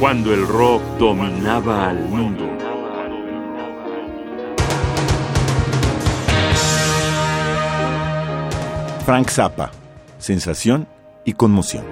cuando el rock dominaba al mundo. Frank Zappa, sensación y conmoción.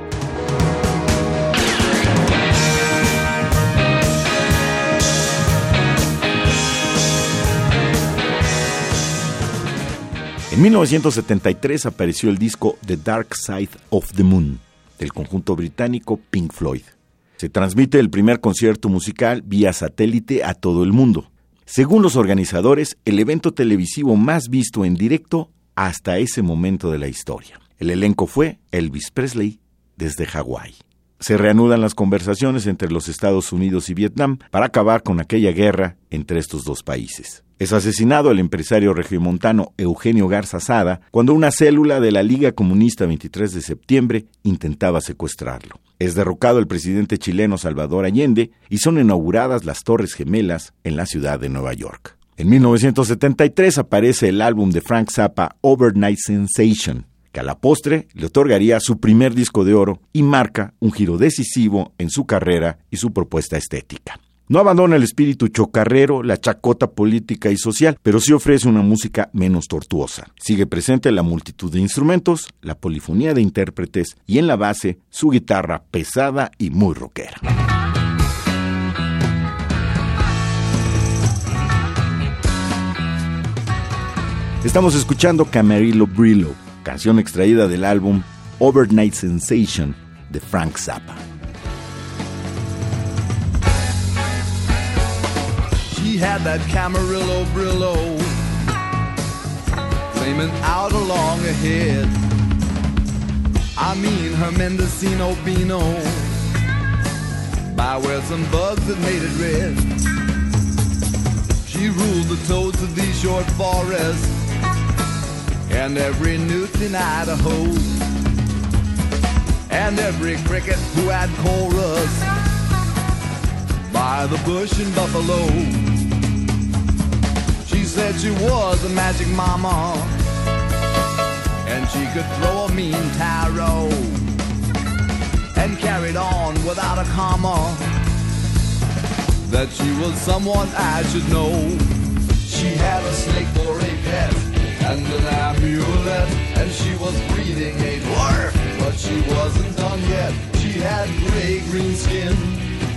En 1973 apareció el disco The Dark Side of the Moon del conjunto británico Pink Floyd. Se transmite el primer concierto musical vía satélite a todo el mundo. Según los organizadores, el evento televisivo más visto en directo hasta ese momento de la historia. El elenco fue Elvis Presley desde Hawái. Se reanudan las conversaciones entre los Estados Unidos y Vietnam para acabar con aquella guerra entre estos dos países. Es asesinado el empresario regiomontano Eugenio Garza Sada cuando una célula de la Liga Comunista 23 de septiembre intentaba secuestrarlo. Es derrocado el presidente chileno Salvador Allende y son inauguradas las Torres Gemelas en la ciudad de Nueva York. En 1973 aparece el álbum de Frank Zappa Overnight Sensation, que a la postre le otorgaría su primer disco de oro y marca un giro decisivo en su carrera y su propuesta estética. No abandona el espíritu chocarrero, la chacota política y social, pero sí ofrece una música menos tortuosa. Sigue presente la multitud de instrumentos, la polifonía de intérpretes y en la base su guitarra pesada y muy rockera. Estamos escuchando Camarillo Brillo, canción extraída del álbum Overnight Sensation de Frank Zappa. She had that Camarillo Brillo flaming out along ahead. I mean her Mendocino Beano by where some bugs had made it red. She ruled the toads of these short forests and every newt in Idaho. And every cricket who had chorus. By the bush in Buffalo. She said she was a magic mama. And she could throw a mean tarot. And carried on without a comma. That she was someone I should know. She had a snake for a pet and an amulet, and she was breeding a dwarf, but she wasn't done yet. She had gray green skin,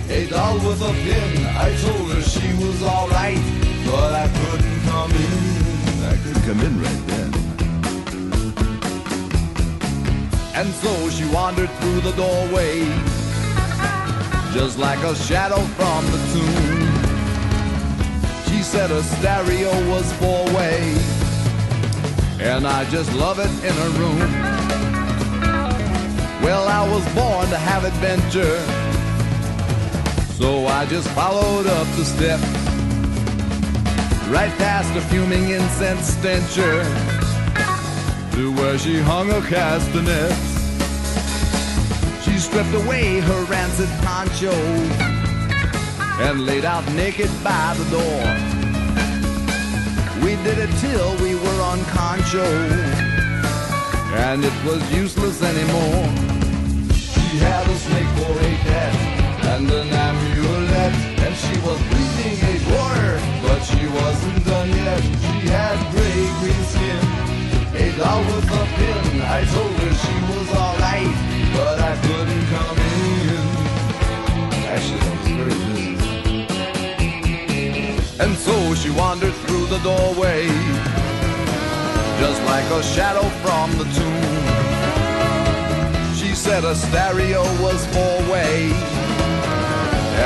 a doll with a pin. I told her she was alright, but I couldn't come in. I could come in right then. And so she wandered through the doorway, just like a shadow from the tomb. She said her stereo was four way and I just love it in a room. Well, I was born to have adventure, so I just followed up the steps, right past a fuming incense stencher, to where she hung her castanets. She stripped away her rancid poncho and laid out naked by the door. Did it till we were on concho, and it was useless anymore. She had a snake for a cat and an amulet, and she was bleeding a quarter, but she wasn't done yet. She had gray green skin, a doll a pin. I told doorway, just like a shadow from the tomb. She said a stereo was four way,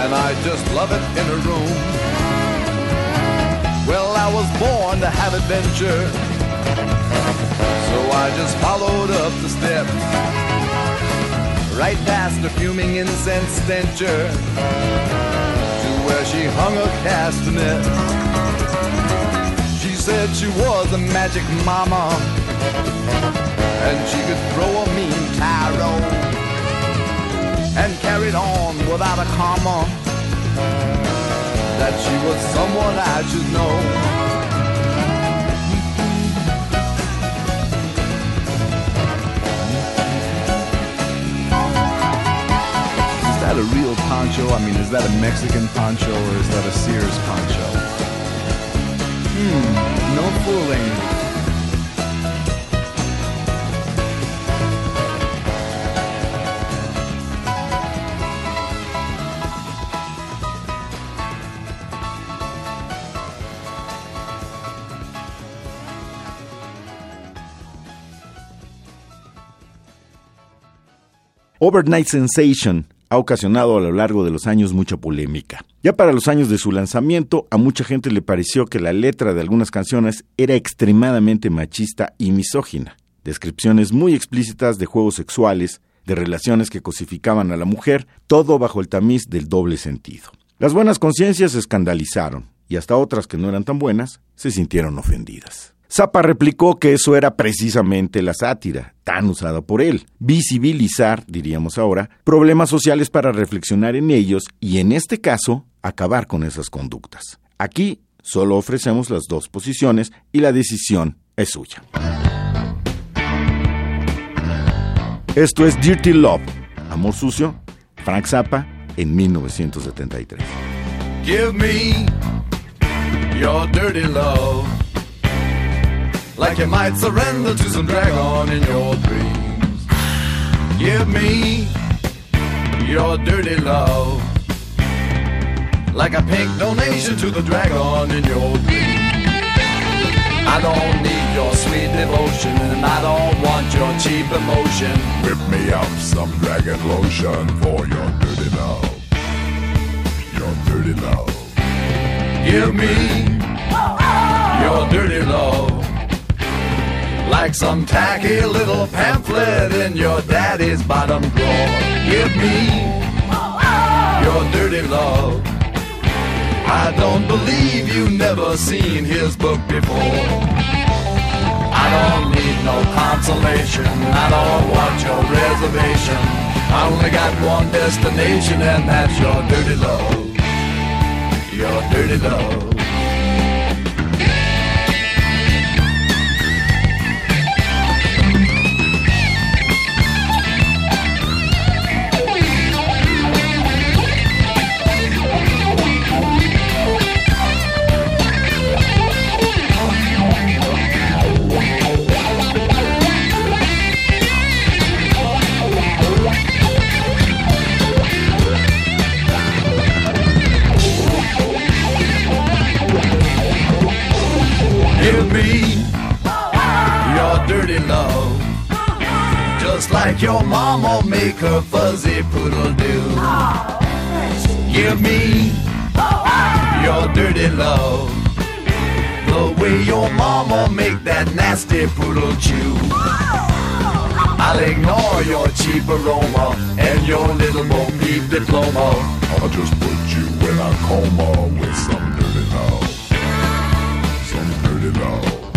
and I just love it in a room. Well, I was born to have adventure, so I just followed up the steps, right past the fuming incense stencher to where she hung her castanet. Said she was a magic mama, and she could throw a mean tarot, and carried on without a comma. That she was someone I should know. Is that a real poncho? I mean, is that a Mexican poncho or is that a Sears poncho? Hmm, no fooling. Overnight Sensation ha ocasionado a lo largo de los años mucha polémica. Ya para los años de su lanzamiento, a mucha gente le pareció que la letra de algunas canciones era extremadamente machista y misógina. Descripciones muy explícitas de juegos sexuales, de relaciones que cosificaban a la mujer, todo bajo el tamiz del doble sentido. Las buenas conciencias se escandalizaron y hasta otras que no eran tan buenas se sintieron ofendidas. Zappa replicó que eso era precisamente la sátira, tan usada por él, visibilizar, diríamos ahora, problemas sociales para reflexionar en ellos y en este caso, acabar con esas conductas. Aquí solo ofrecemos las dos posiciones y la decisión es suya. Esto es Dirty Love, Amor Sucio, Frank Zappa, en 1973. Give me your dirty love. Like you might surrender to some dragon in your dreams. Give me your dirty love, like a pink donation to the dragon in your dreams. I don't need your sweet devotion, and I don't want your cheap emotion. Whip me up some dragon lotion for your dirty love. Your dirty love. Give me oh, oh, oh. your dirty love like some tacky little pamphlet in your daddy's bottom drawer. Give me your dirty love. I don't believe you never seen his book before. I don't need no consolation. I don't want your reservation. I only got one destination, and that's your dirty love. Your dirty love. Like your mama make her fuzzy poodle do. Give me your dirty love. The way your mama make that nasty poodle chew. I'll ignore your cheap aroma and your little Bo Peep diploma. I'll just put you in a coma with some dirty love. Some dirty love.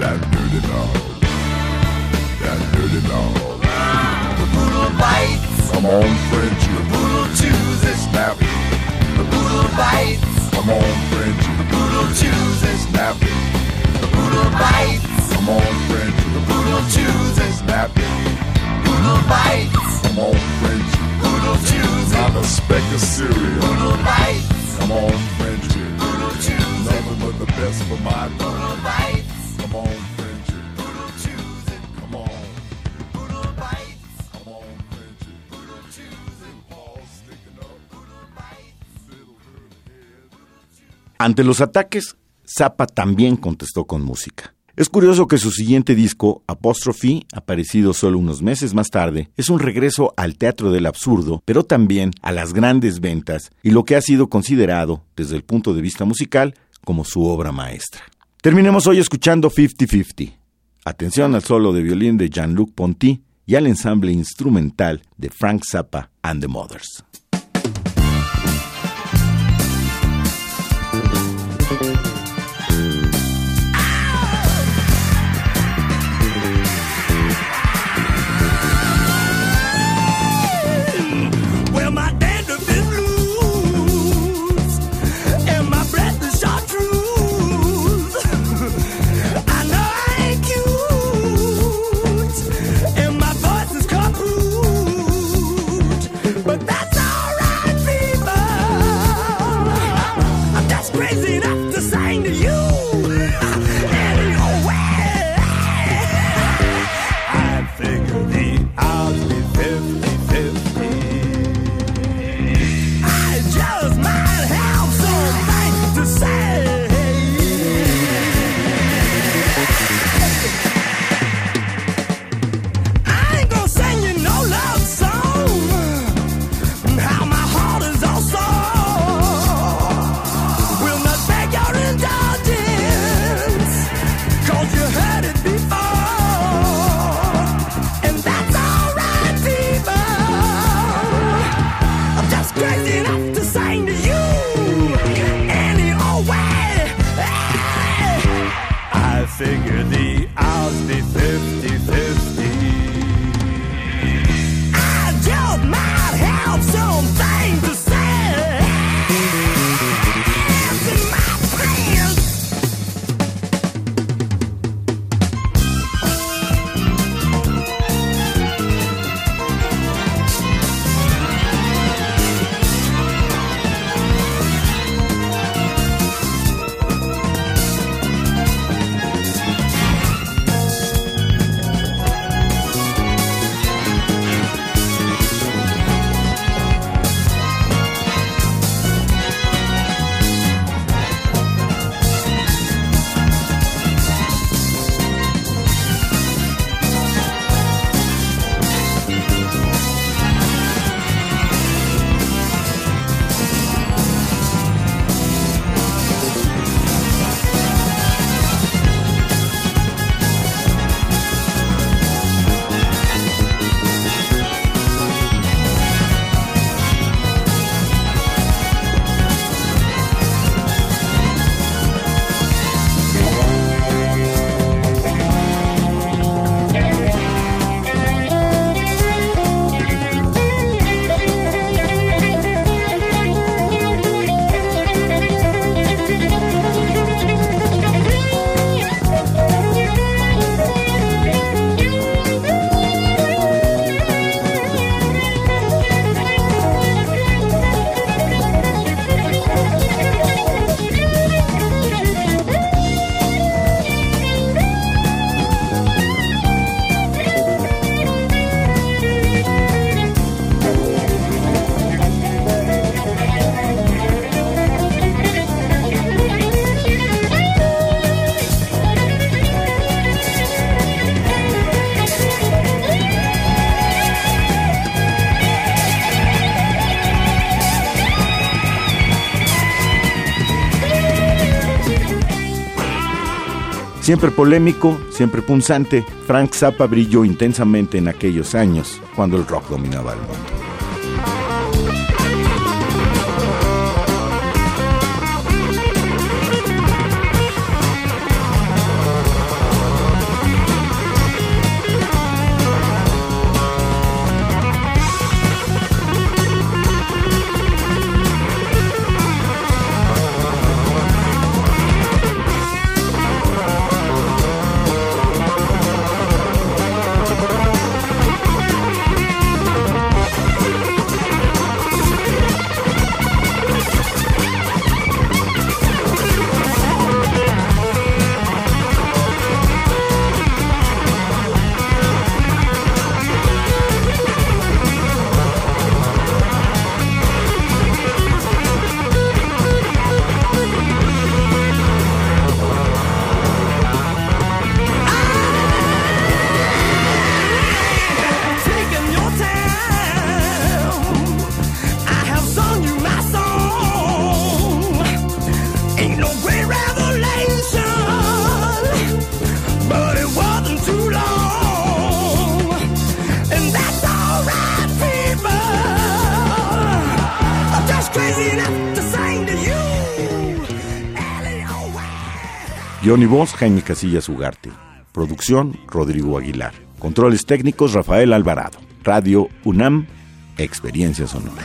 That dirty love Ante los ataques, Zappa también contestó con música. Es curioso que su siguiente disco, Apostrophe, aparecido solo unos meses más tarde, es un regreso al teatro del absurdo, pero también a las grandes ventas y lo que ha sido considerado, desde el punto de vista musical, como su obra maestra. Terminemos hoy escuchando 50-50. Atención al solo de violín de Jean-Luc Ponty y al ensamble instrumental de Frank Zappa and the Mothers. Well, figure the Siempre polémico, siempre punzante, Frank Zappa brilló intensamente en aquellos años, cuando el rock dominaba el mundo. Johnny Voz, Jaime Casillas Ugarte. Producción, Rodrigo Aguilar. Controles técnicos, Rafael Alvarado. Radio UNAM, Experiencia Sonora.